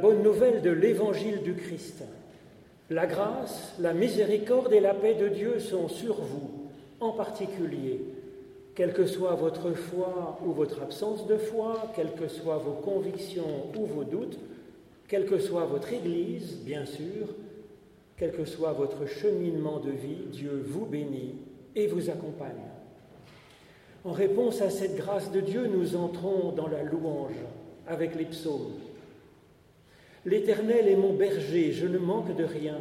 Bonne nouvelle de l'évangile du Christ. La grâce, la miséricorde et la paix de Dieu sont sur vous, en particulier, quelle que soit votre foi ou votre absence de foi, quelles que soient vos convictions ou vos doutes, quelle que soit votre Église, bien sûr, quel que soit votre cheminement de vie, Dieu vous bénit et vous accompagne. En réponse à cette grâce de Dieu, nous entrons dans la louange avec les psaumes. L'Éternel est mon berger, je ne manque de rien.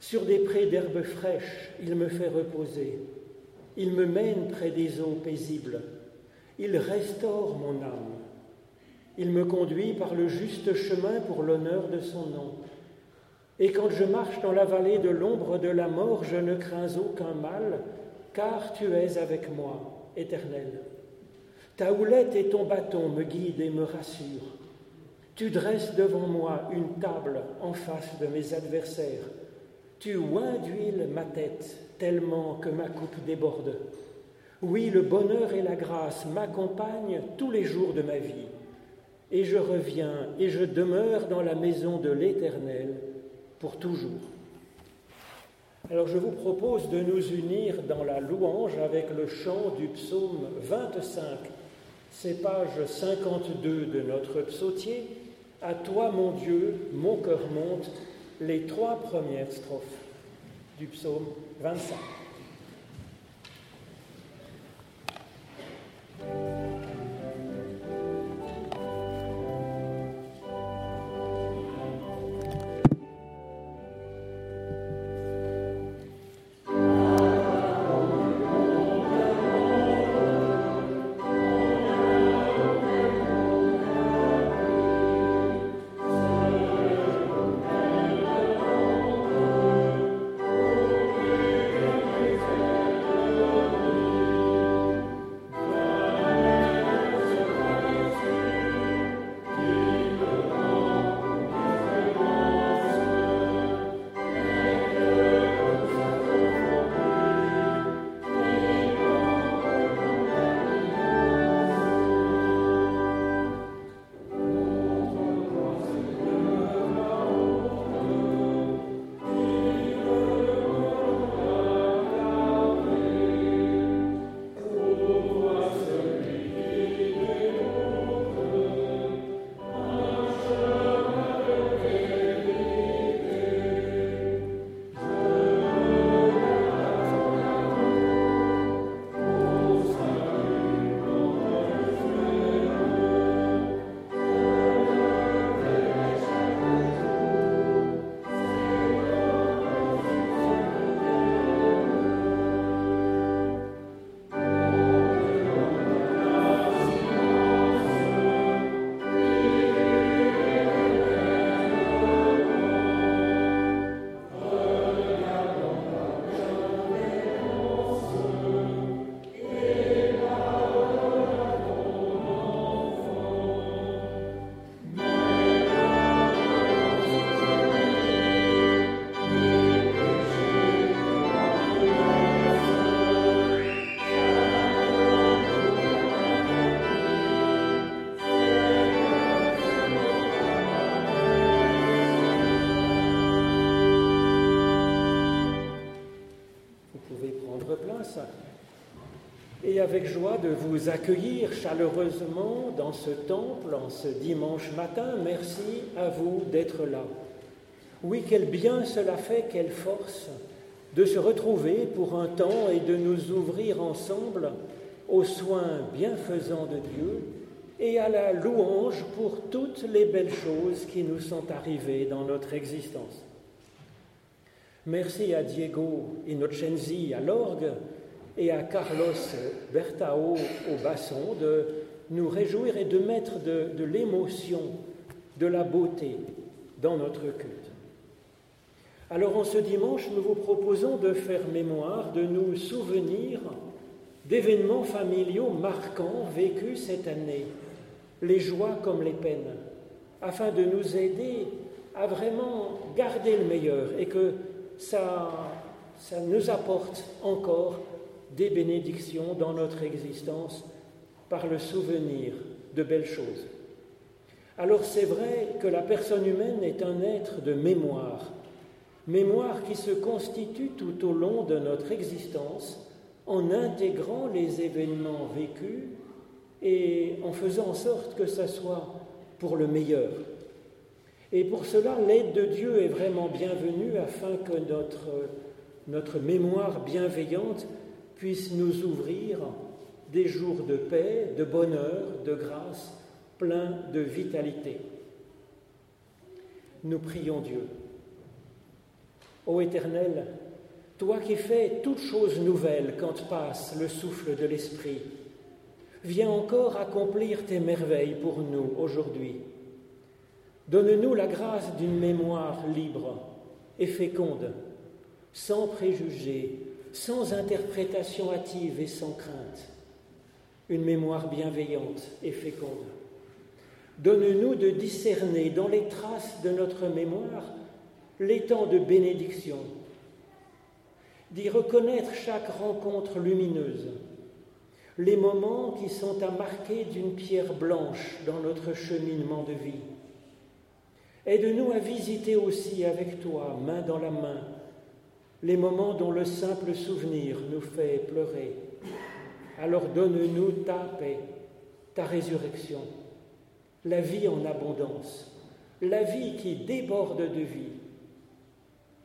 Sur des prés d'herbes fraîches, il me fait reposer. Il me mène près des eaux paisibles. Il restaure mon âme. Il me conduit par le juste chemin pour l'honneur de son nom. Et quand je marche dans la vallée de l'ombre de la mort, je ne crains aucun mal, car tu es avec moi, Éternel. Ta houlette et ton bâton me guident et me rassurent. Tu dresses devant moi une table en face de mes adversaires. Tu oins d'huile ma tête tellement que ma coupe déborde. Oui, le bonheur et la grâce m'accompagnent tous les jours de ma vie. Et je reviens et je demeure dans la maison de l'Éternel pour toujours. Alors je vous propose de nous unir dans la louange avec le chant du psaume 25. C'est page 52 de notre psautier. À toi, mon Dieu, mon cœur monte, les trois premières strophes du psaume 25. Avec joie de vous accueillir chaleureusement dans ce temple en ce dimanche matin. Merci à vous d'être là. Oui, quel bien cela fait, quelle force de se retrouver pour un temps et de nous ouvrir ensemble aux soins bienfaisants de Dieu et à la louange pour toutes les belles choses qui nous sont arrivées dans notre existence. Merci à Diego Innocenzi à l'orgue et à Carlos Bertao au basson de nous réjouir et de mettre de, l'émotion, de la beauté dans notre culte. Alors en ce dimanche, nous vous proposons de faire mémoire, de nous souvenir d'événements familiaux marquants vécus cette année, les joies comme les peines, afin de nous aider à vraiment garder le meilleur et que ça, ça nous apporte encore des bénédictions dans notre existence par le souvenir de belles choses. Alors c'est vrai que la personne humaine est un être de mémoire, mémoire qui se constitue tout au long de notre existence en intégrant les événements vécus et en faisant en sorte que ça soit pour le meilleur. Et pour cela, l'aide de Dieu est vraiment bienvenue afin que notre, notre mémoire bienveillante puisse nous ouvrir des jours de paix, de bonheur, de grâce, pleins de vitalité. Nous prions Dieu. Ô Éternel, toi qui fais toutes choses nouvelles quand passe le souffle de l'Esprit, viens encore accomplir tes merveilles pour nous aujourd'hui. Donne-nous la grâce d'une mémoire libre et féconde, sans préjugés, sans interprétation hâtive et sans crainte, une mémoire bienveillante et féconde. Donne-nous de discerner dans les traces de notre mémoire les temps de bénédiction, d'y reconnaître chaque rencontre lumineuse, les moments qui sont à marquer d'une pierre blanche dans notre cheminement de vie. Aide-nous à visiter aussi avec toi, main dans la main, les moments dont le simple souvenir nous fait pleurer. Alors donne-nous ta paix, ta résurrection, la vie en abondance, la vie qui déborde de vie.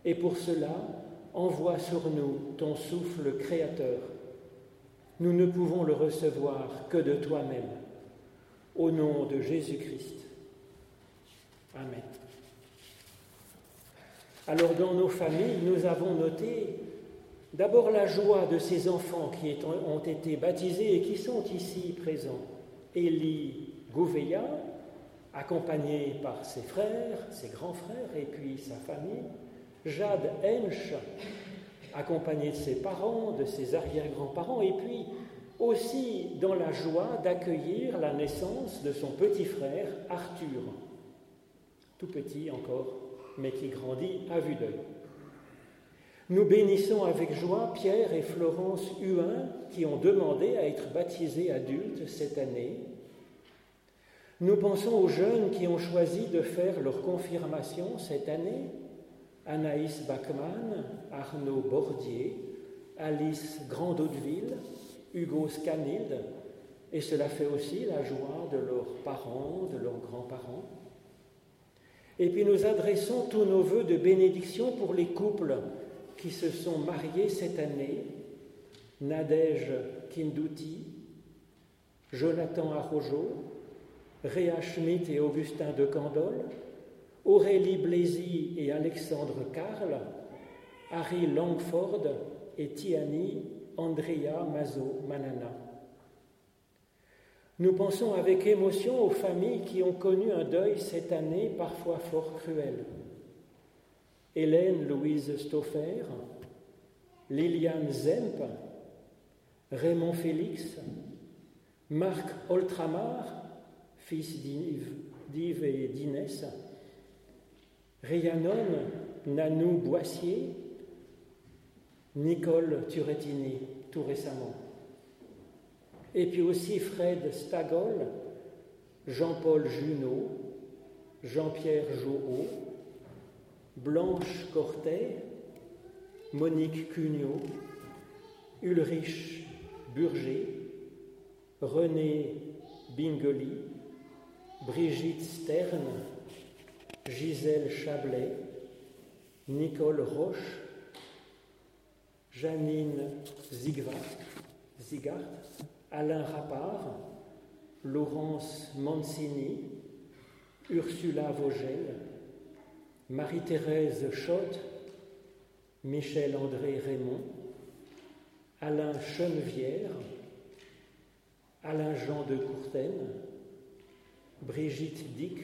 Et pour cela, envoie sur nous ton souffle créateur. Nous ne pouvons le recevoir que de toi-même. Au nom de Jésus-Christ. Amen. Alors dans nos familles, nous avons noté d'abord la joie de ces enfants qui ont été baptisés et qui sont ici présents. Élie Gouveia, accompagné par ses frères, ses grands frères et puis sa famille. Jade Hensch, accompagné de ses parents, de ses arrière-grands-parents, et puis aussi dans la joie d'accueillir la naissance de son petit frère Arthur, tout petit encore, mais qui grandit à vue d'œil. Nous bénissons avec joie Pierre et Florence Huin qui ont demandé à être baptisés adultes cette année. Nous pensons aux jeunes qui ont choisi de faire leur confirmation cette année Anaïs Bachmann, Arnaud Bordier, Alice Grandaudeville, Hugo Scanilde, et cela fait aussi la joie de leurs parents, de leurs grands-parents. Et puis nous adressons tous nos voeux de bénédiction pour les couples qui se sont mariés cette année, Nadège Kindouti, Jonathan Arrojo, Réa Schmidt et Augustin de Candolle, Aurélie Blaisy et Alexandre Karl, Harry Langford et Tiani Andrea Mazo Manana. Nous pensons avec émotion aux familles qui ont connu un deuil cette année parfois fort cruel. Hélène Louise Stoffer, Liliane Zemp, Raymond Félix, Marc Oltramar, fils d'Yves et d'Inès, Rhiannon Nanou Boissier, Nicole Turettini, tout récemment. Et puis aussi Fred Stagol, Jean-Paul Junot, Jean-Pierre Jouot, Blanche Cortet, Monique Cugnot, Ulrich Burger, René Bingoli, Brigitte Stern, Gisèle Chablet, Nicole Roche, Janine Zigart, Alain Rappard, Laurence Mancini, Ursula Vogel, Marie-Thérèse Schott, Michel-André Raymond, Alain Chenevière, Alain-Jean de Courtaine, Brigitte Dick,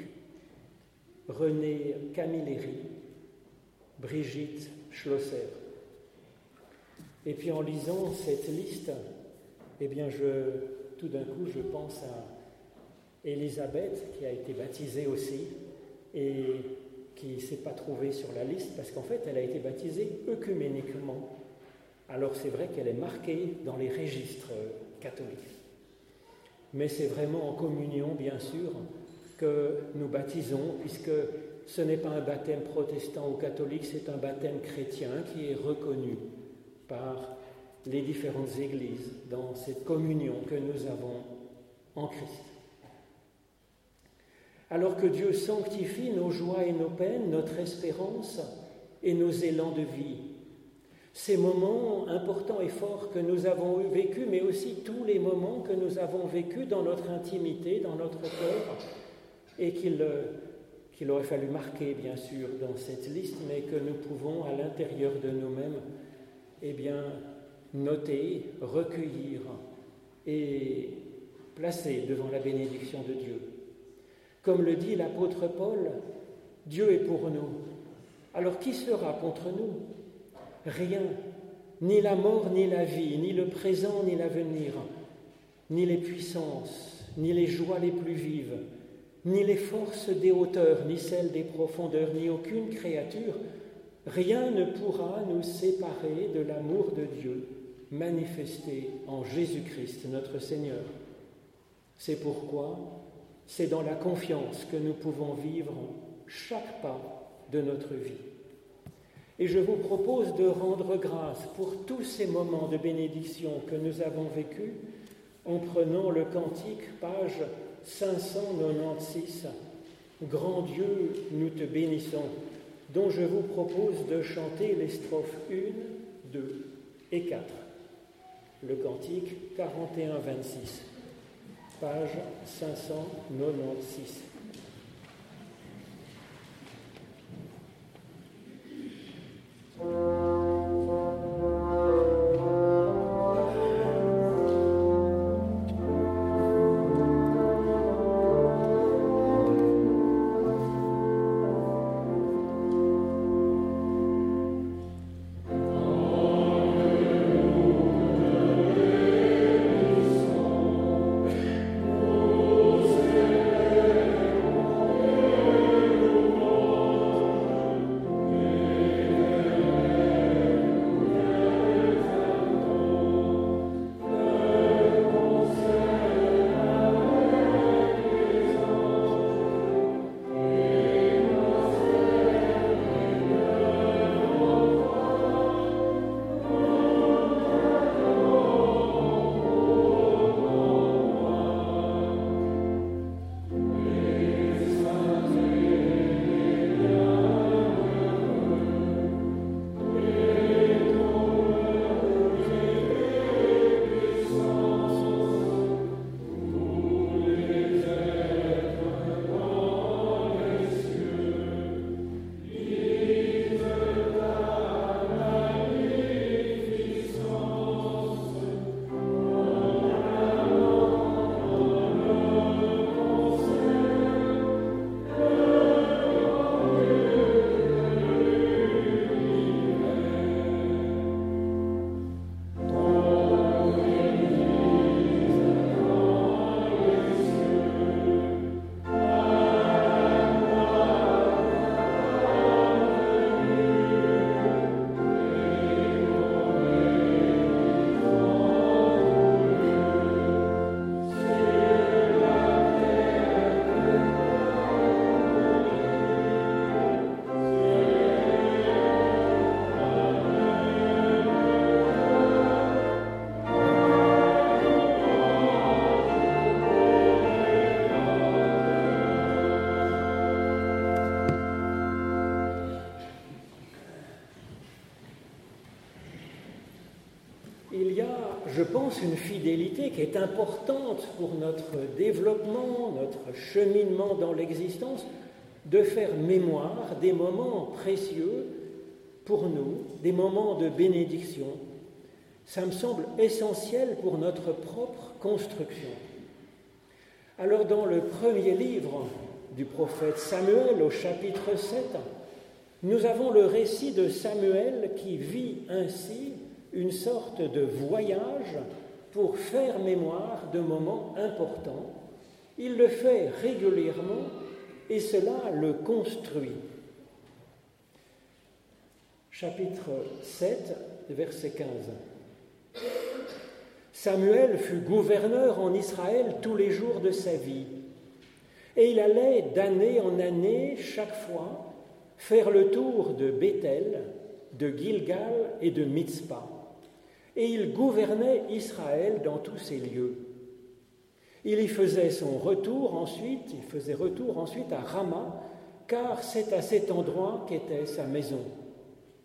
René Camilleri, Brigitte Schlosser. Et puis en lisant cette liste, eh bien tout d'un coup, je pense à Elisabeth, qui a été baptisée aussi, et qui ne s'est pas trouvée sur la liste, parce qu'en fait, elle a été baptisée œcuméniquement. Alors c'est vrai qu'elle est marquée dans les registres catholiques. Mais c'est vraiment en communion, bien sûr, que nous baptisons, puisque ce n'est pas un baptême protestant ou catholique, c'est un baptême chrétien qui est reconnu par les différentes églises dans cette communion que nous avons en Christ. Alors que Dieu sanctifie nos joies et nos peines, notre espérance et nos élans de vie, ces moments importants et forts que nous avons vécus, mais aussi tous les moments que nous avons vécus dans notre intimité, dans notre cœur, et qu'il qu'il aurait fallu marquer, bien sûr, dans cette liste, mais que nous pouvons, à l'intérieur de nous-mêmes, eh bien, noter, recueillir et placer devant la bénédiction de Dieu. Comme le dit l'apôtre Paul, Dieu est pour nous. Alors qui sera contre nous? Rien, ni la mort, ni la vie, ni le présent, ni l'avenir, ni les puissances, ni les joies les plus vives, ni les forces des hauteurs, ni celles des profondeurs, ni aucune créature, rien ne pourra nous séparer de l'amour de Dieu manifesté en Jésus-Christ notre Seigneur. C'est pourquoi c'est dans la confiance que nous pouvons vivre chaque pas de notre vie. Et je vous propose de rendre grâce pour tous ces moments de bénédiction que nous avons vécus en prenant le cantique, page 596, Grand Dieu, nous te bénissons, dont je vous propose de chanter les strophes 1, 2 et 4. Le cantique 41-26, page 596. Je pense, une fidélité qui est importante pour notre développement, notre cheminement dans l'existence, de faire mémoire des moments précieux pour nous, des moments de bénédiction. Ça me semble essentiel pour notre propre construction. Alors dans le premier livre du prophète Samuel au chapitre 7, nous avons le récit de Samuel qui vit ainsi une sorte de voyage pour faire mémoire de moments importants. Il le fait régulièrement et cela le construit. Chapitre 7, verset 15. Samuel fut gouverneur en Israël tous les jours de sa vie. Et il allait d'année en année, chaque fois, faire le tour de Bethel, de Gilgal et de Mitzpah. Et il gouvernait Israël dans tous ces lieux. Il y faisait son retour ensuite, il faisait retour ensuite à Rama, car c'est à cet endroit qu'était sa maison.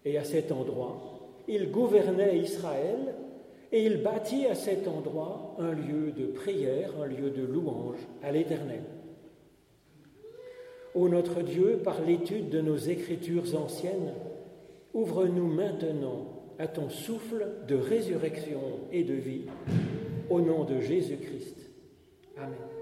Et à cet endroit, il gouvernait Israël et il bâtit à cet endroit un lieu de prière, un lieu de louange à l'Éternel. Ô notre Dieu, par l'étude de nos écritures anciennes, ouvre-nous maintenant à ton souffle de résurrection et de vie, au nom de Jésus-Christ. Amen.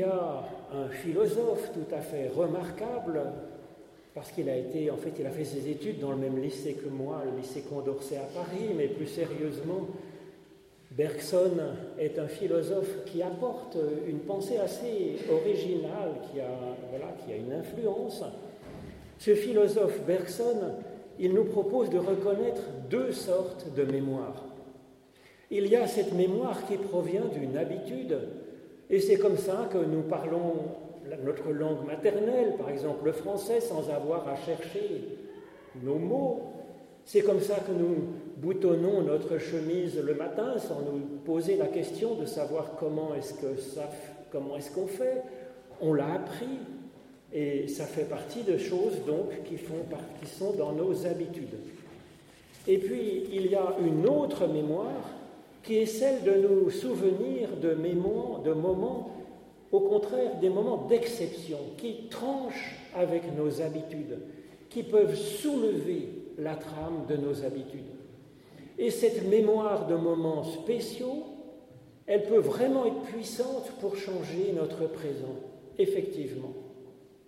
Y a un philosophe tout à fait remarquable, parce qu'il a été, en fait, il a fait ses études dans le même lycée que moi, le lycée Condorcet à Paris, mais plus sérieusement, Bergson est un philosophe qui apporte une pensée assez originale, qui a, voilà, qui a une influence. Ce philosophe Bergson, il nous propose de reconnaître deux sortes de mémoire. Il y a cette mémoire qui provient d'une habitude, et c'est comme ça que nous parlons notre langue maternelle, par exemple le français, sans avoir à chercher nos mots. C'est comme ça que nous boutonnons notre chemise le matin sans nous poser la question de savoir comment est-ce que ça, comment est-ce qu'on fait. On l'a appris et ça fait partie de choses donc qui, font, qui sont dans nos habitudes. Et puis il y a une autre mémoire qui est celle de nous souvenir de, de moments, au contraire des moments d'exception, qui tranchent avec nos habitudes, qui peuvent soulever la trame de nos habitudes. Et cette mémoire de moments spéciaux, elle peut vraiment être puissante pour changer notre présent, effectivement.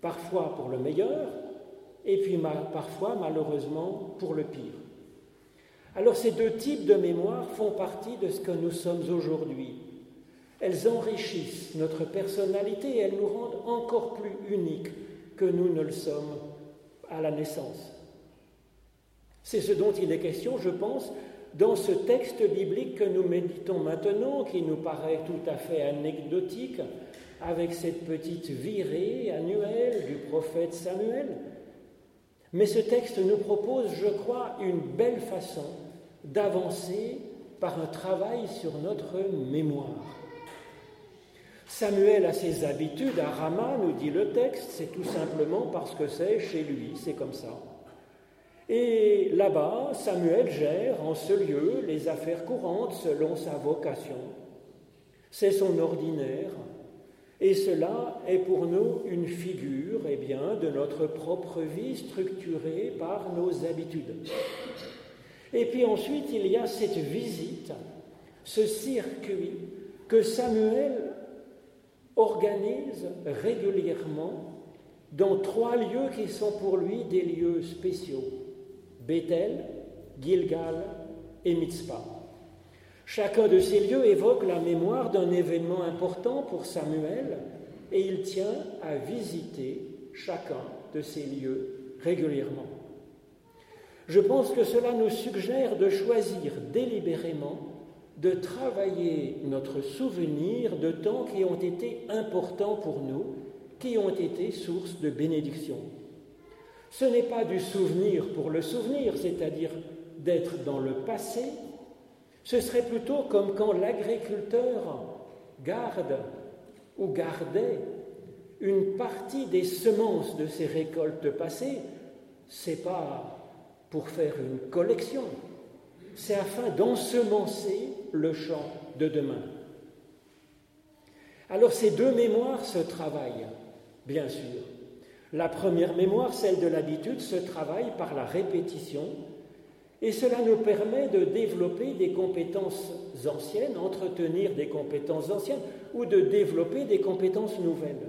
Parfois pour le meilleur, et puis parfois malheureusement pour le pire. Alors ces deux types de mémoire font partie de ce que nous sommes aujourd'hui. Elles enrichissent notre personnalité et elles nous rendent encore plus uniques que nous ne le sommes à la naissance. C'est ce dont il est question, je pense, dans ce texte biblique que nous méditons maintenant, qui nous paraît tout à fait anecdotique, avec cette petite virée annuelle du prophète Samuel. Mais ce texte nous propose, je crois, une belle façon d'avancer par un travail sur notre mémoire. Samuel a ses habitudes à Rama, nous dit le texte, c'est tout simplement parce que c'est chez lui, c'est comme ça. Et là-bas, Samuel gère en ce lieu les affaires courantes selon sa vocation. C'est son ordinaire. Et cela est pour nous une figure eh bien, de notre propre vie structurée par nos habitudes. Et puis ensuite, il y a cette visite, ce circuit que Samuel organise régulièrement dans trois lieux qui sont pour lui des lieux spéciaux. Bethel, Gilgal et Mitzpah. Chacun de ces lieux évoque la mémoire d'un événement important pour Samuel et il tient à visiter chacun de ces lieux régulièrement. Je pense que cela nous suggère de choisir délibérément de travailler notre souvenir de temps qui ont été importants pour nous, qui ont été source de bénédiction. Ce n'est pas du souvenir pour le souvenir, c'est-à-dire d'être dans le passé, ce serait plutôt comme quand l'agriculteur garde ou gardait une partie des semences de ses récoltes passées, c'est pas pour faire une collection, c'est afin d'ensemencer le champ de demain. Alors ces deux mémoires se travaillent, bien sûr. La première mémoire, celle de l'habitude, se travaille par la répétition, et cela nous permet de développer des compétences anciennes, entretenir des compétences anciennes, ou de développer des compétences nouvelles.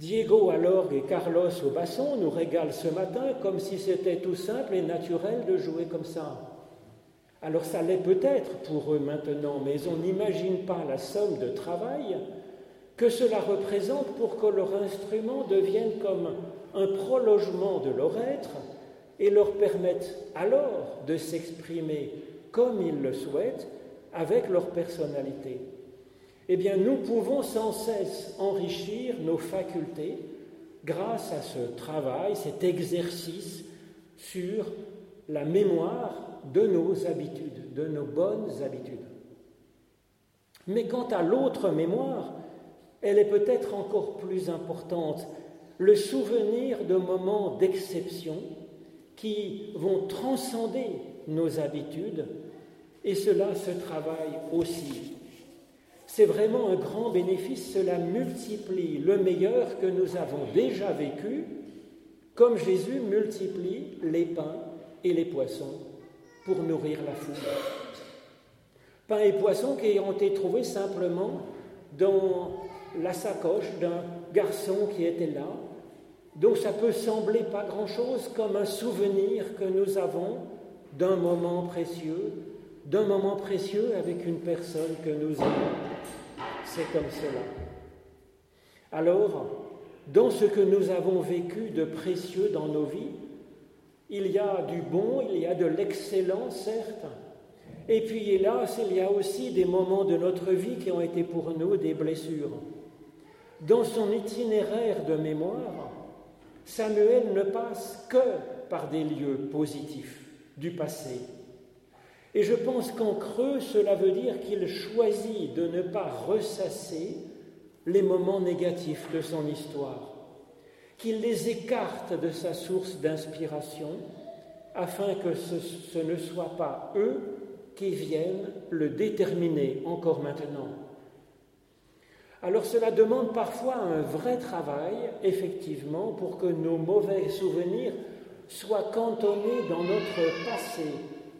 Diego à l'orgue et Carlos au basson nous régalent ce matin comme si c'était tout simple et naturel de jouer comme ça. Alors ça l'est peut-être pour eux maintenant, mais on n'imagine pas la somme de travail que cela représente pour que leur instrument devienne comme un prolongement de leur être et leur permette alors de s'exprimer comme ils le souhaitent avec leur personnalité eh bien nous pouvons sans cesse enrichir nos facultés grâce à ce travail, cet exercice sur la mémoire de nos habitudes, de nos bonnes habitudes. Mais quant à l'autre mémoire, elle est peut-être encore plus importante, le souvenir de moments d'exception qui vont transcender nos habitudes, et cela se travaille aussi c'est vraiment un grand bénéfice, cela multiplie le meilleur que nous avons déjà vécu, comme Jésus multiplie les pains et les poissons pour nourrir la foule. Pains et poissons qui ont été trouvés simplement dans la sacoche d'un garçon qui était là. Donc ça peut sembler pas grand-chose comme un souvenir que nous avons d'un moment précieux, d'un moment précieux avec une personne que nous aimons. C'est comme cela. Alors, dans ce que nous avons vécu de précieux dans nos vies, il y a du bon, il y a de l'excellent, certes, et puis hélas, il y a aussi des moments de notre vie qui ont été pour nous des blessures. Dans son itinéraire de mémoire, Samuel ne passe que par des lieux positifs du passé. Et je pense qu'en creux, cela veut dire qu'il choisit de ne pas ressasser les moments négatifs de son histoire, qu'il les écarte de sa source d'inspiration, afin que ce, ne soit pas eux qui viennent le déterminer encore maintenant. Alors cela demande parfois un vrai travail, effectivement, pour que nos mauvais souvenirs soient cantonnés dans notre passé,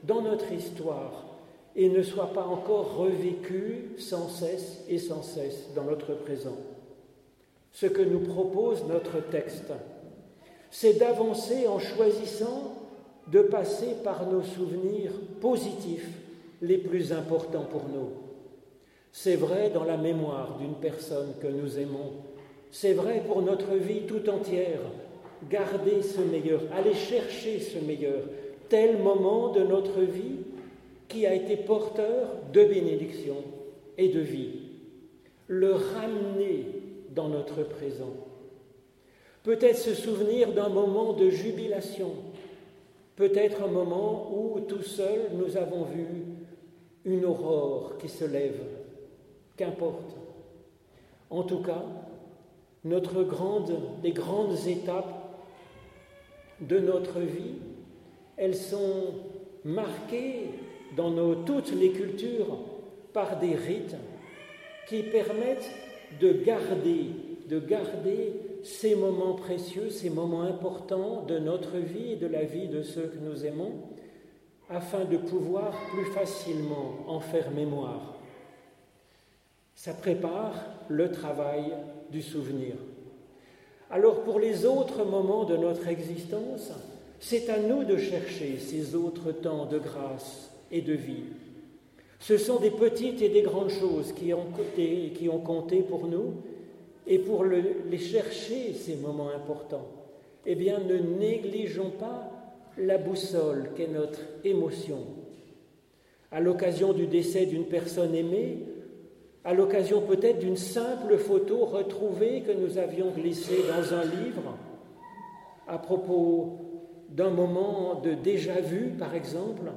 dans notre histoire, et ne soient pas encore revécus sans cesse et sans cesse dans notre présent. Ce que nous propose notre texte, c'est d'avancer en choisissant de passer par nos souvenirs positifs les plus importants pour nous. C'est vrai dans la mémoire d'une personne que nous aimons. C'est vrai pour notre vie tout entière. Gardez ce meilleur, allez chercher ce meilleur, tel moment de notre vie qui a été porteur de bénédiction et de vie. Le ramener dans notre présent. Peut-être se souvenir d'un moment de jubilation, peut-être un moment où tout seul nous avons vu une aurore qui se lève, qu'importe. En tout cas, notre grande, les grandes étapes de notre vie, elles sont marquées dans toutes les cultures par des rites qui permettent de garder ces moments précieux, ces moments importants de notre vie et de la vie de ceux que nous aimons, afin de pouvoir plus facilement en faire mémoire. Ça prépare le travail du souvenir. Alors pour les autres moments de notre existence, c'est à nous de chercher ces autres temps de grâce et de vie. Ce sont des petites et des grandes choses qui ont compté, qui ont compté pour nous, et pour les chercher, ces moments importants, eh bien ne négligeons pas la boussole qu'est notre émotion. À l'occasion du décès d'une personne aimée, à l'occasion peut-être d'une simple photo retrouvée que nous avions glissée dans un livre, à propos d'un moment de déjà-vu, par exemple,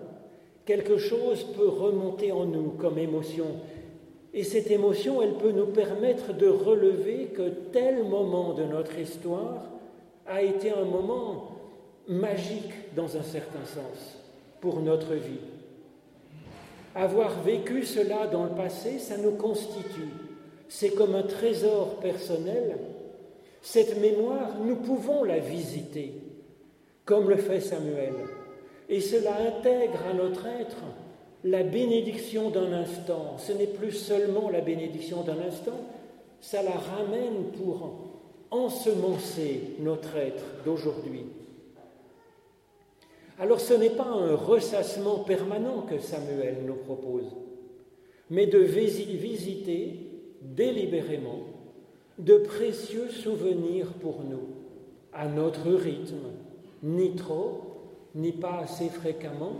quelque chose peut remonter en nous comme émotion. Et cette émotion, elle peut nous permettre de relever que tel moment de notre histoire a été un moment magique dans un certain sens pour notre vie. Avoir vécu cela dans le passé, ça nous constitue. C'est comme un trésor personnel. Cette mémoire, nous pouvons la visiter, comme le fait Samuel. Et cela intègre à notre être la bénédiction d'un instant. Ce n'est plus seulement la bénédiction d'un instant, ça la ramène pour ensemencer notre être d'aujourd'hui. Alors ce n'est pas un ressassement permanent que Samuel nous propose, mais de visiter délibérément de précieux souvenirs pour nous, à notre rythme, ni trop, ni pas assez fréquemment,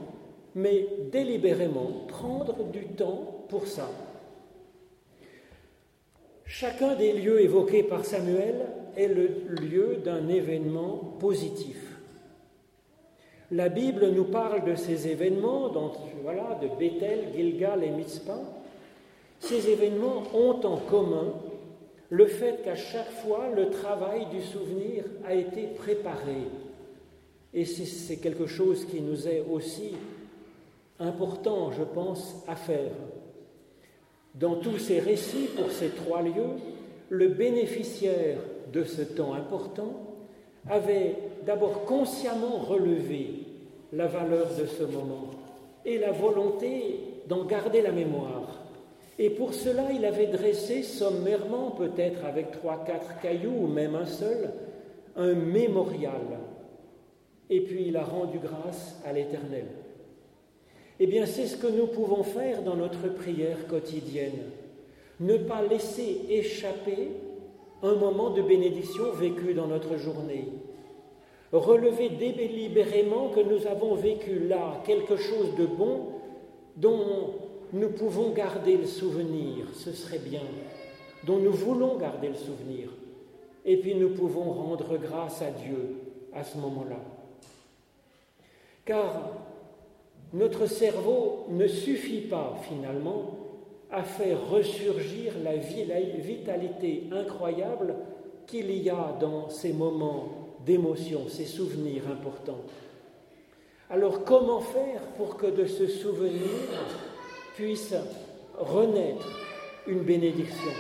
mais délibérément prendre du temps pour ça. Chacun des lieux évoqués par Samuel est le lieu d'un événement positif. La Bible nous parle de ces événements, voilà, de Bethel, Gilgal et Mitzpah. Ces événements ont en commun le fait qu'à chaque fois, le travail du souvenir a été préparé. Et c'est quelque chose qui nous est aussi important, je pense, à faire. Dans tous ces récits pour ces trois lieux, le bénéficiaire de ce temps important avait d'abord consciemment relevé la valeur de ce moment et la volonté d'en garder la mémoire. Et pour cela, il avait dressé sommairement, peut-être avec trois, quatre cailloux ou même un seul, un mémorial. Et puis il a rendu grâce à l'Éternel. Eh bien, c'est ce que nous pouvons faire dans notre prière quotidienne. Ne pas laisser échapper un moment de bénédiction vécu dans notre journée. Relever délibérément que nous avons vécu là quelque chose de bon dont nous pouvons garder le souvenir, ce serait bien, dont nous voulons garder le souvenir. Et puis nous pouvons rendre grâce à Dieu à ce moment-là. Car notre cerveau ne suffit pas finalement à faire ressurgir la, vitalité incroyable qu'il y a dans ces moments d'émotion, ces souvenirs importants. Alors comment faire pour que de ce souvenir puisse renaître une bénédiction?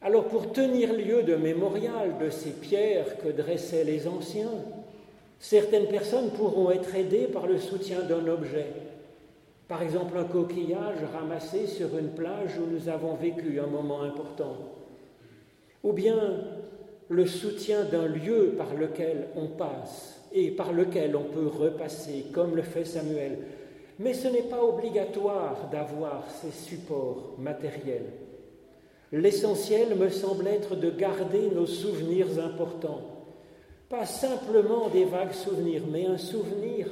Alors pour tenir lieu de mémorial de ces pierres que dressaient les anciens, certaines personnes pourront être aidées par le soutien d'un objet. Par exemple, un coquillage ramassé sur une plage où nous avons vécu un moment important. Ou bien le soutien d'un lieu par lequel on passe et par lequel on peut repasser, comme le fait Samuel. Mais ce n'est pas obligatoire d'avoir ces supports matériels. L'essentiel me semble être de garder nos souvenirs importants. Pas simplement des vagues souvenirs, mais un souvenir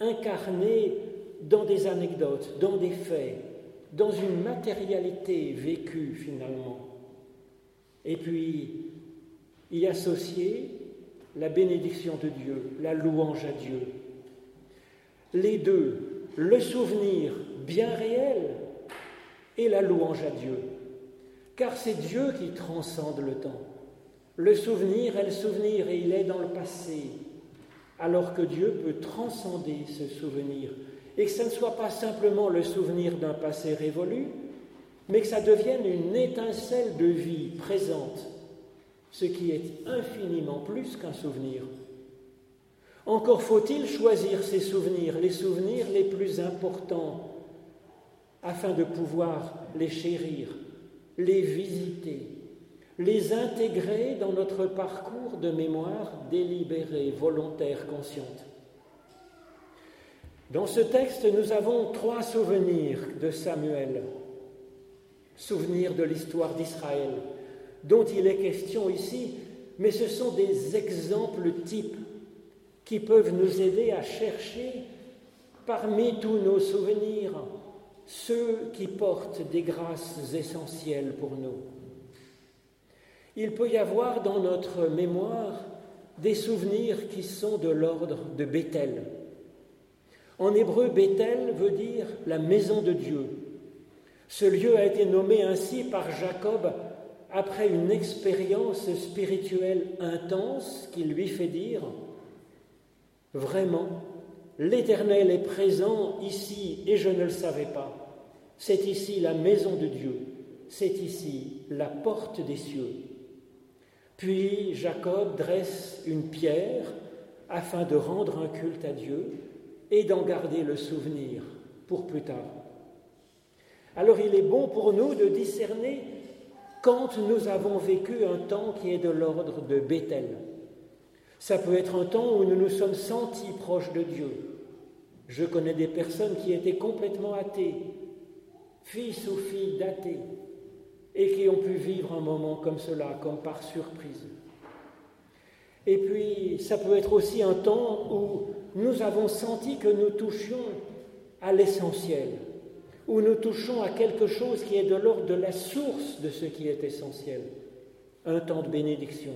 incarné dans des anecdotes, dans des faits, dans une matérialité vécue finalement. Et puis, y associer la bénédiction de Dieu, la louange à Dieu. Les deux, le souvenir bien réel et la louange à Dieu. Car c'est Dieu qui transcende le temps. Le souvenir est le souvenir et il est dans le passé, alors que Dieu peut transcender ce souvenir et que ce ne soit pas simplement le souvenir d'un passé révolu, mais que ça devienne une étincelle de vie présente, ce qui est infiniment plus qu'un souvenir. Encore faut-il choisir ces souvenirs, les souvenirs les plus importants, afin de pouvoir les chérir, les visiter, les intégrer dans notre parcours de mémoire délibérée, volontaire, consciente. Dans ce texte, nous avons trois souvenirs de Samuel. Souvenirs de l'histoire d'Israël, dont il est question ici, mais ce sont des exemples types qui peuvent nous aider à chercher parmi tous nos souvenirs ceux qui portent des grâces essentielles pour nous. Il peut y avoir dans notre mémoire des souvenirs qui sont de l'ordre de Bethel, en hébreu, Bethel veut dire la maison de Dieu. Ce lieu a été nommé ainsi par Jacob après une expérience spirituelle intense qui lui fait dire Vraiment, l'Éternel est présent ici et je ne le savais pas. C'est ici la maison de Dieu, c'est ici la porte des cieux. Puis Jacob dresse une pierre afin de rendre un culte à Dieu et d'en garder le souvenir pour plus tard. Alors il est bon pour nous de discerner quand nous avons vécu un temps qui est de l'ordre de Bethel. Ça peut être un temps où nous nous sommes sentis proches de Dieu. Je connais des personnes qui étaient complètement athées, fils ou filles d'athées, et qui ont pu vivre un moment comme cela, comme par surprise. Et puis, ça peut être aussi un temps où nous avons senti que nous touchions à l'essentiel, où nous touchons à quelque chose qui est de l'ordre de la source de ce qui est essentiel. Un temps de bénédiction,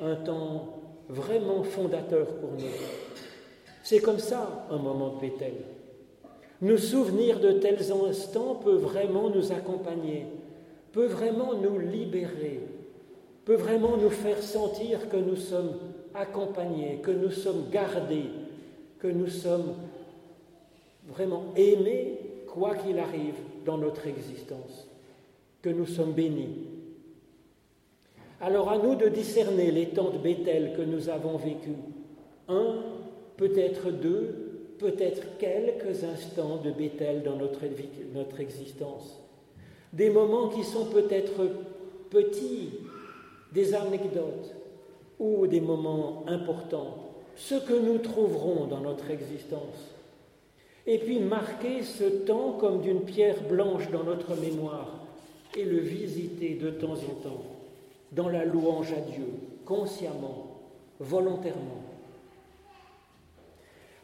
un temps vraiment fondateur pour nous. C'est comme ça un moment de Bethel. Nous souvenir de tels instants peut vraiment nous accompagner, peut vraiment nous libérer, peut vraiment nous faire sentir que nous sommes accompagnés, que nous sommes gardés, que nous sommes vraiment aimés, quoi qu'il arrive dans notre existence, que nous sommes bénis. Alors à nous de discerner les temps de Bethel que nous avons vécus. Un, peut-être deux, peut-être quelques instants de Bethel dans notre, notre existence. Des moments qui sont peut-être petits, des anecdotes ou des moments importants, ce que nous trouverons dans notre existence. Et puis marquer ce temps comme d'une pierre blanche dans notre mémoire et le visiter de temps en temps dans la louange à Dieu, consciemment, volontairement.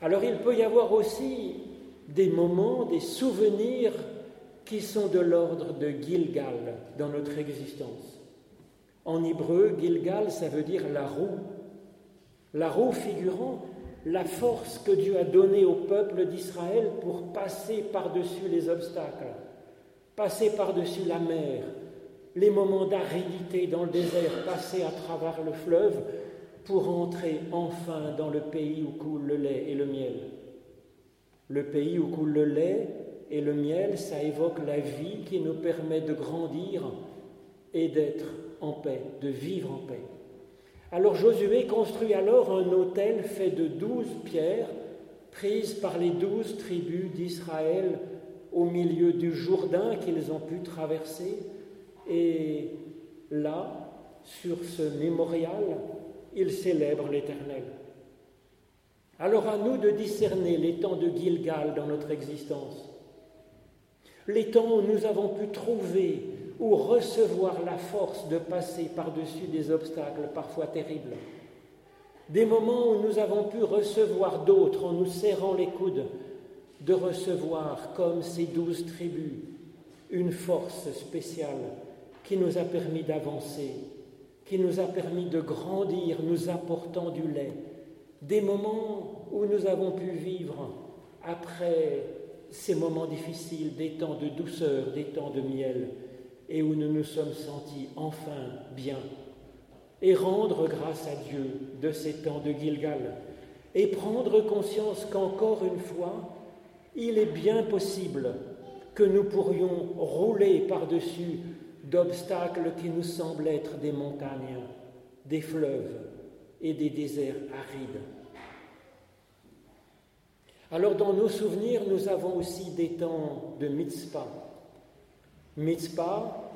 Alors il peut y avoir aussi des moments, des souvenirs qui sont de l'ordre de Gilgal dans notre existence. En hébreu, Gilgal, ça veut dire la roue. La roue figurant la force que Dieu a donnée au peuple d'Israël pour passer par-dessus les obstacles, passer par-dessus la mer, les moments d'aridité dans le désert, passer à travers le fleuve pour entrer enfin dans le pays où coule le lait et le miel. Le pays où coule le lait et le miel, ça évoque la vie qui nous permet de grandir et d'être en paix, de vivre en paix. Alors Josué construit alors un autel fait de douze pierres prises par les douze tribus d'Israël au milieu du Jourdain qu'ils ont pu traverser. Et là, sur ce mémorial, ils célèbrent l'Éternel. Alors à nous de discerner les temps de Gilgal dans notre existence, les temps où nous avons pu trouver ou recevoir la force de passer par-dessus des obstacles parfois terribles. Des moments où nous avons pu recevoir d'autres en nous serrant les coudes, de recevoir, comme ces douze tribus, une force spéciale qui nous a permis d'avancer, qui nous a permis de grandir, nous apportant du lait. Des moments où nous avons pu vivre après ces moments difficiles, des temps de douceur, des temps de miel, et où nous nous sommes sentis enfin bien, et rendre grâce à Dieu de ces temps de Gilgal, et prendre conscience qu'encore une fois, il est bien possible que nous pourrions rouler par-dessus d'obstacles qui nous semblent être des montagnes, des fleuves et des déserts arides. Alors dans nos souvenirs, nous avons aussi des temps de mitzvah, Mitzpah,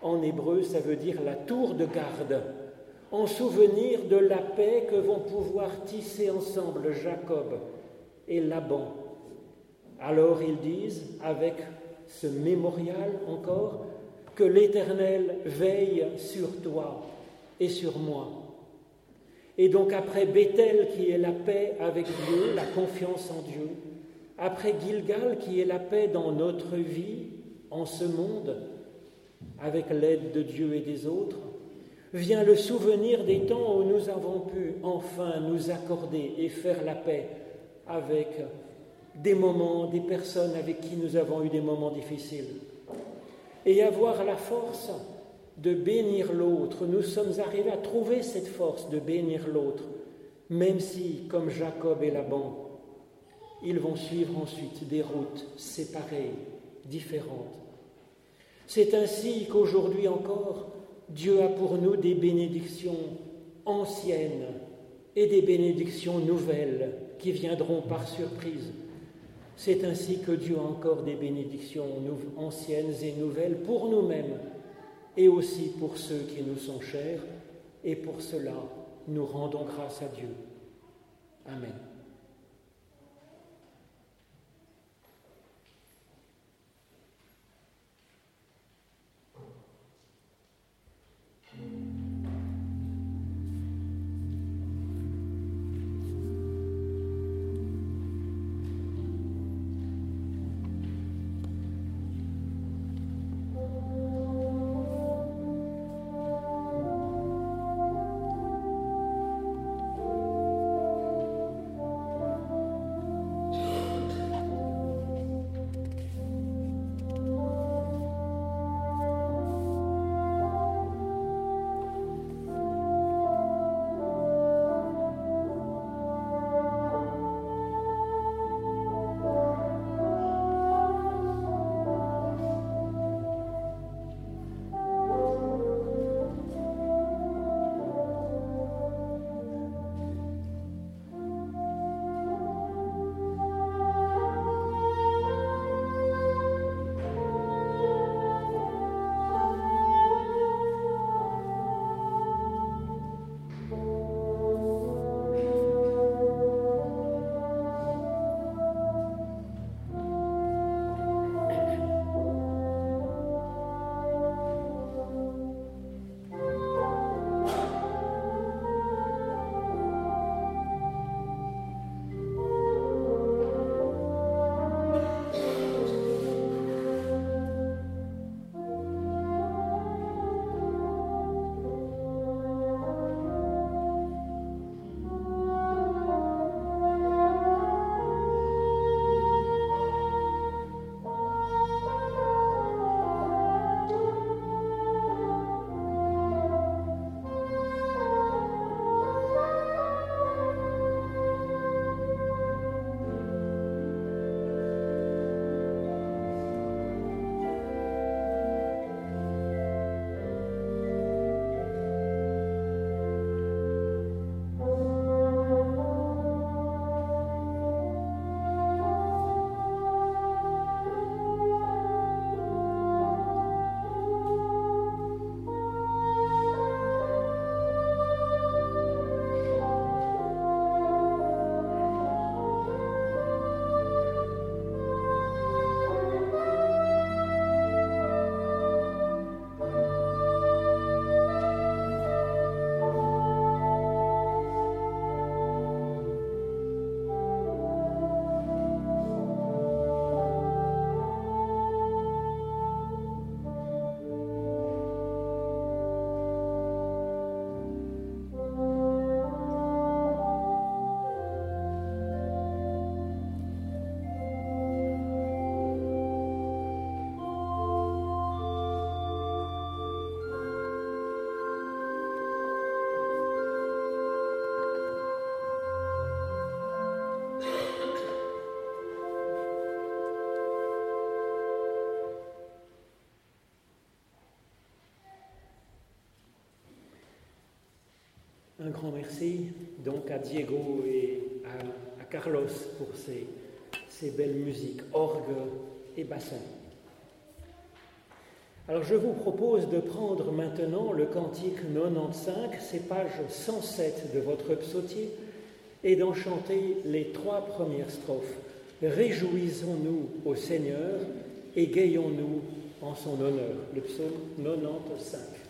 en hébreu, ça veut dire la tour de garde, en souvenir de la paix que vont pouvoir tisser ensemble Jacob et Laban. Alors ils disent, avec ce mémorial encore, que l'Éternel veille sur toi et sur moi. Et donc après Bethel qui est la paix avec Dieu, la confiance en Dieu, après Gilgal qui est la paix dans notre vie, en ce monde, avec l'aide de Dieu et des autres, vient le souvenir des temps où nous avons pu enfin nous accorder et faire la paix avec des moments, des personnes avec qui nous avons eu des moments difficiles. Et avoir la force de bénir l'autre. Nous sommes arrivés à trouver cette force de bénir l'autre, même si, comme Jacob et Laban, ils vont suivre ensuite des routes séparées, différentes. C'est ainsi qu'aujourd'hui encore, Dieu a pour nous des bénédictions anciennes et des bénédictions nouvelles qui viendront par surprise. C'est ainsi que Dieu a encore des bénédictions anciennes et nouvelles pour nous-mêmes et aussi pour ceux qui nous sont chers. Et pour cela, nous rendons grâce à Dieu. Amen. Grand merci donc à Diego et à, Carlos pour ces, belles musiques, orgue et bassin. Alors je vous propose de prendre maintenant le cantique 95, c'est page 107 de votre psautier, et d'en chanter les trois premières strophes. Réjouissons-nous au Seigneur et gayons-nous en son honneur. Le psaume 95.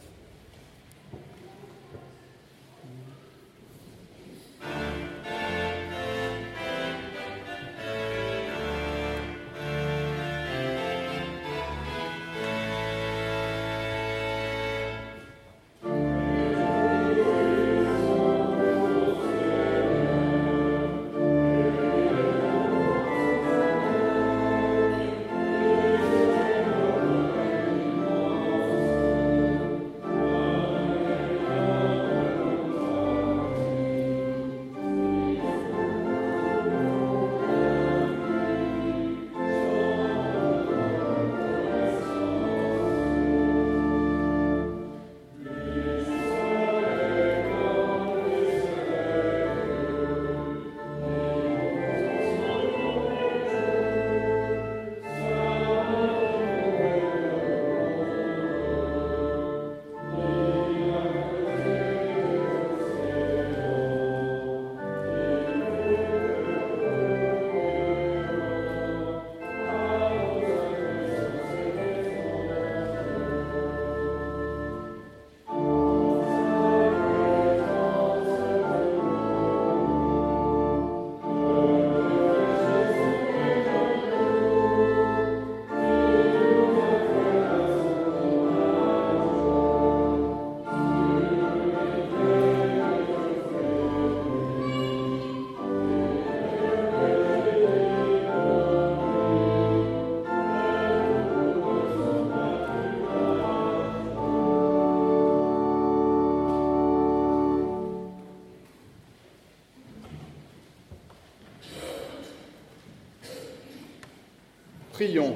Prions.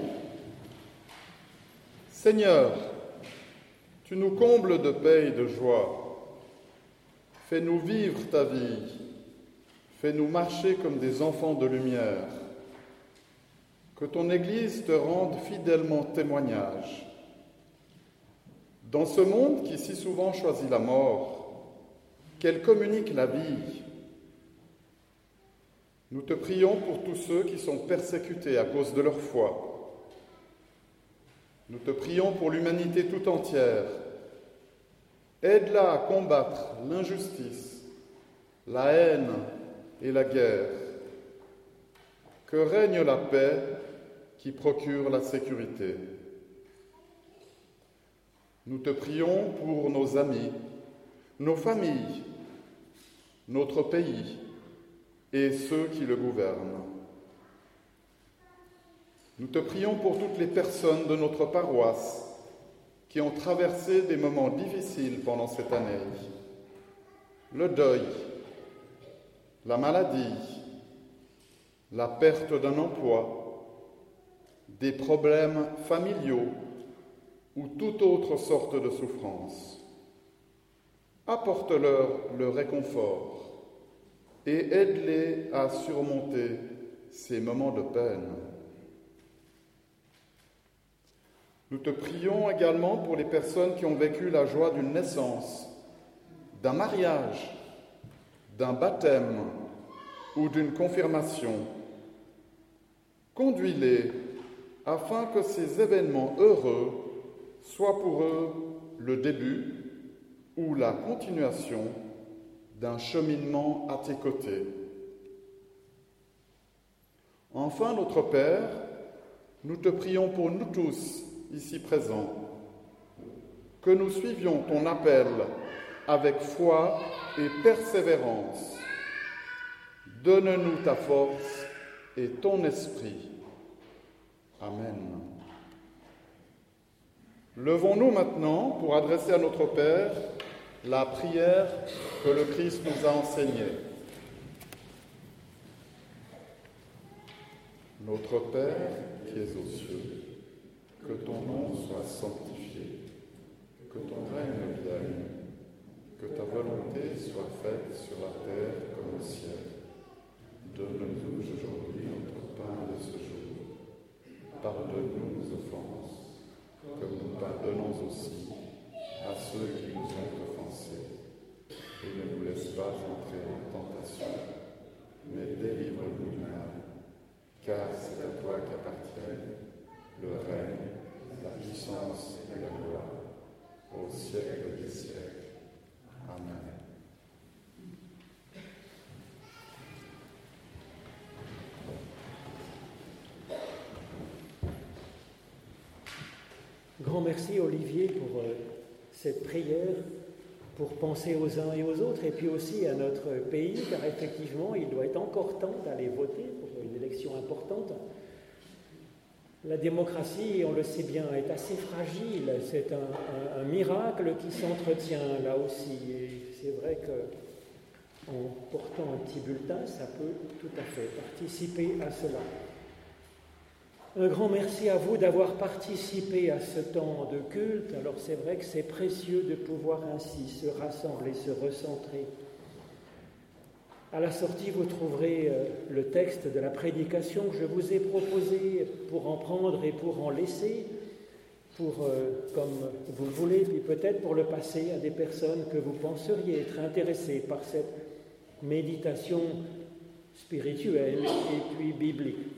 Seigneur, tu nous combles de paix et de joie. Fais-nous vivre ta vie. Fais-nous marcher comme des enfants de lumière. Que ton Église te rende fidèlement témoignage. Dans ce monde qui si souvent choisit la mort, qu'elle communique la vie. Prions pour tous ceux qui sont persécutés à cause de leur foi. Nous te prions pour l'humanité tout entière. Aide-la à combattre l'injustice, la haine et la guerre. Que règne la paix qui procure la sécurité. Nous te prions pour nos amis, nos familles, notre pays et ceux qui le gouvernent. Nous te prions pour toutes les personnes de notre paroisse qui ont traversé des moments difficiles pendant cette année. Le deuil, la maladie, la perte d'un emploi, des problèmes familiaux ou toute autre sorte de souffrance. Apporte-leur le réconfort et aide-les à surmonter ces moments de peine. Nous te prions également pour les personnes qui ont vécu la joie d'une naissance, d'un mariage, d'un baptême ou d'une confirmation. Conduis-les afin que ces événements heureux soient pour eux le début ou la continuation d'un cheminement à tes côtés. Enfin, notre Père, nous te prions pour nous tous ici présents, que nous suivions ton appel avec foi et persévérance. Donne-nous ta force et ton esprit. Amen. Levons-nous maintenant pour adresser à notre Père la prière que le Christ nous a enseignée. Notre Père qui es aux cieux, que ton nom soit sanctifié, que ton règne vienne, que ta volonté soit faite sur la terre comme au ciel. Donne-nous aujourd'hui notre pain de ce jour. Pardonne-nous nos offenses, comme nous pardonnons aussi à ceux qui nous ont. Et ne nous laisse pas entrer en tentation, mais délivre-nous du mal. Car c'est à toi qu'appartiennent le règne, la puissance et la gloire, au siècle des siècles. Amen. Grand merci Olivier pour euh, cette prière, pour penser aux uns et aux autres, et puis aussi à notre pays, car effectivement, il doit être encore temps d'aller voter pour une élection importante. La démocratie, on le sait bien, est assez fragile. C'est un, miracle qui s'entretient là aussi. Et c'est vrai que en portant un petit bulletin, ça peut tout à fait participer à cela. Un grand merci à vous d'avoir participé à ce temps de culte. Alors c'est vrai que c'est précieux de pouvoir ainsi se rassembler, se recentrer à la sortie, vous trouverez euh, le texte de la prédication que je vous ai proposé pour en prendre et pour en laisser, pour, euh, comme vous le voulez, puis peut-être pour le passer à des personnes que vous penseriez être intéressées par cette méditation spirituelle et puis biblique.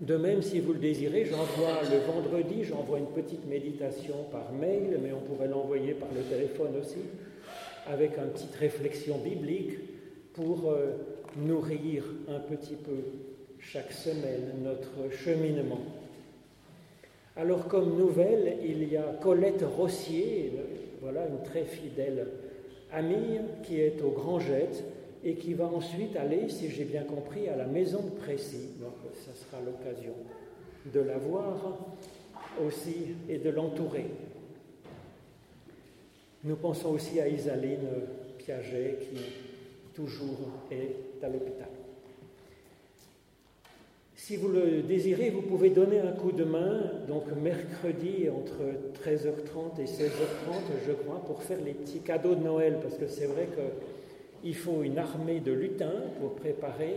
De même, si vous le désirez, j'envoie le vendredi, j'envoie une petite méditation par mail, mais on pourrait l'envoyer par le téléphone aussi, avec une petite réflexion biblique pour euh, nourrir un petit peu chaque semaine notre cheminement. Alors comme nouvelle, il y a Colette Rossier, voilà une très fidèle amie qui est au Grand Jet et qui va ensuite aller, si j'ai bien compris, à la maison de Précy. Donc ça sera l'occasion de la voir aussi et de l'entourer. Nous pensons aussi à Isaline Piaget qui toujours est à l'hôpital. Si vous le désirez, vous pouvez donner un coup de main, donc mercredi entre 13h30 et 16h30, je crois, pour faire les petits cadeaux de Noël, parce que c'est vrai qu'il faut une armée de lutins pour préparer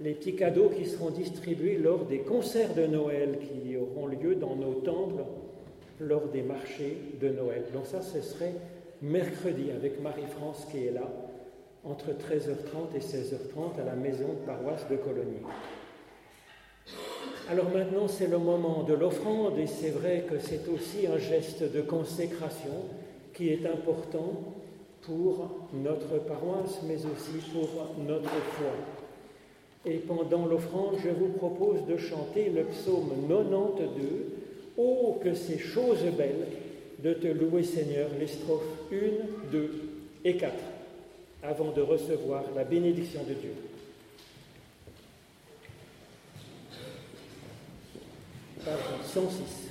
les petits cadeaux qui seront distribués lors des concerts de Noël qui auront lieu dans nos temples lors des marchés de Noël. Donc ça, ce serait mercredi avec Marie-France qui est là entre 13h30 et 16h30 à la maison de paroisse de Colonie. Alors maintenant, c'est le moment de l'offrande et c'est vrai que c'est aussi un geste de consécration qui est important pour notre paroisse, mais aussi pour notre foi. Et pendant l'offrande, je vous propose de chanter le psaume 92, Oh, que ces choses belles de te louer Seigneur, les strophes 1, 2 et 4 avant de recevoir la bénédiction de Dieu. Page 106.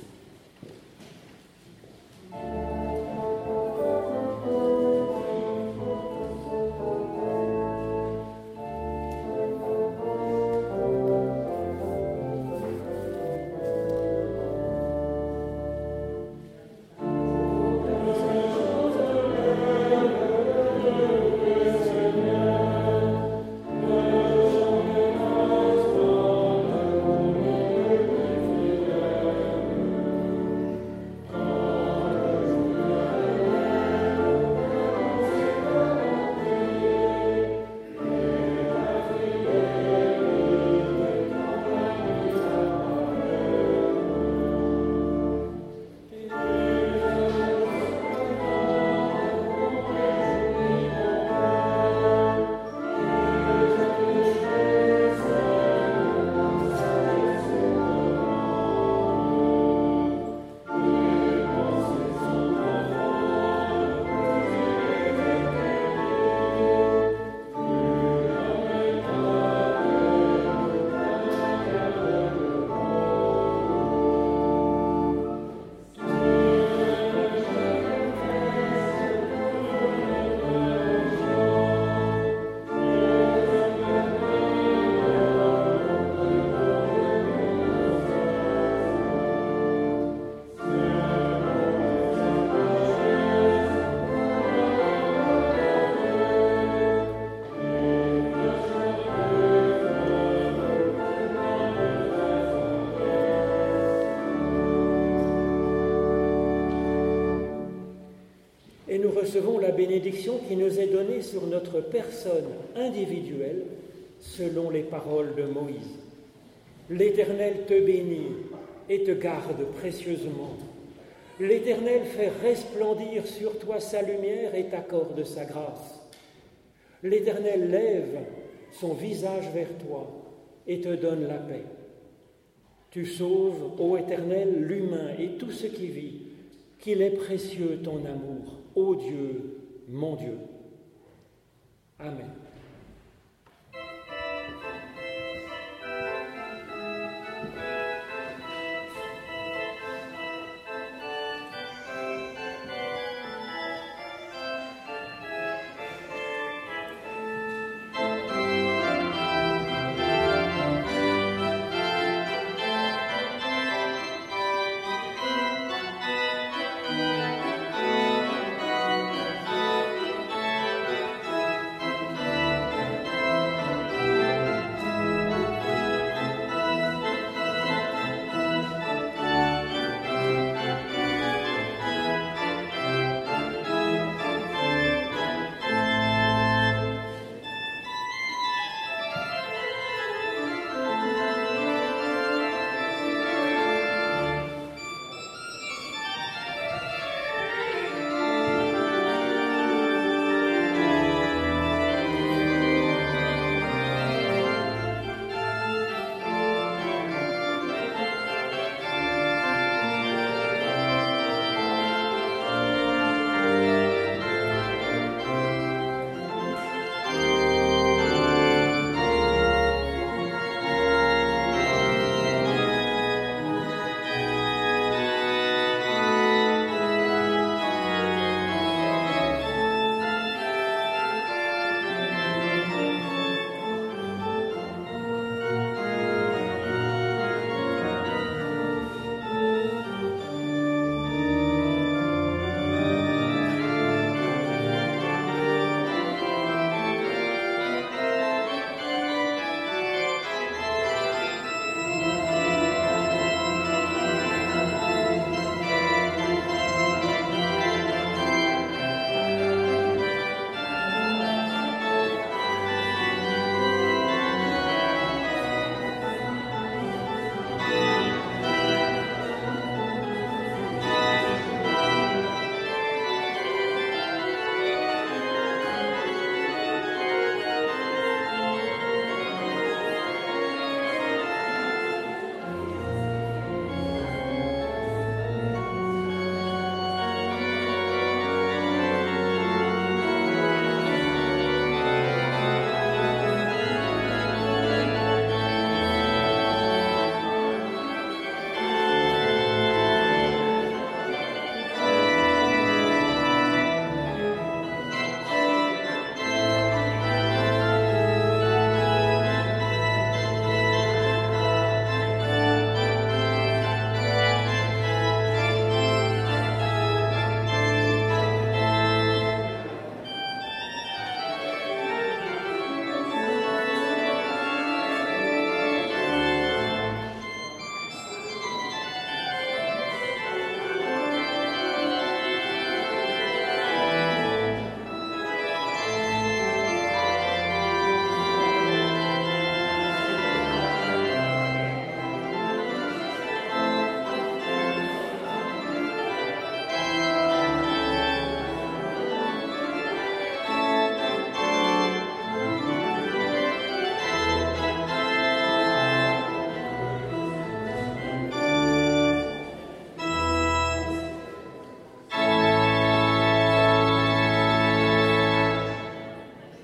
Recevons la bénédiction qui nous est donnée sur notre personne individuelle selon les paroles de Moïse. L'Éternel te bénit et te garde précieusement. L'Éternel fait resplendir sur toi sa lumière et t'accorde sa grâce. L'Éternel lève son visage vers toi et te donne la paix. Tu sauves, ô Éternel, l'humain et tout ce qui vit, qu'il est précieux ton amour, ô Dieu, mon Dieu. Amen.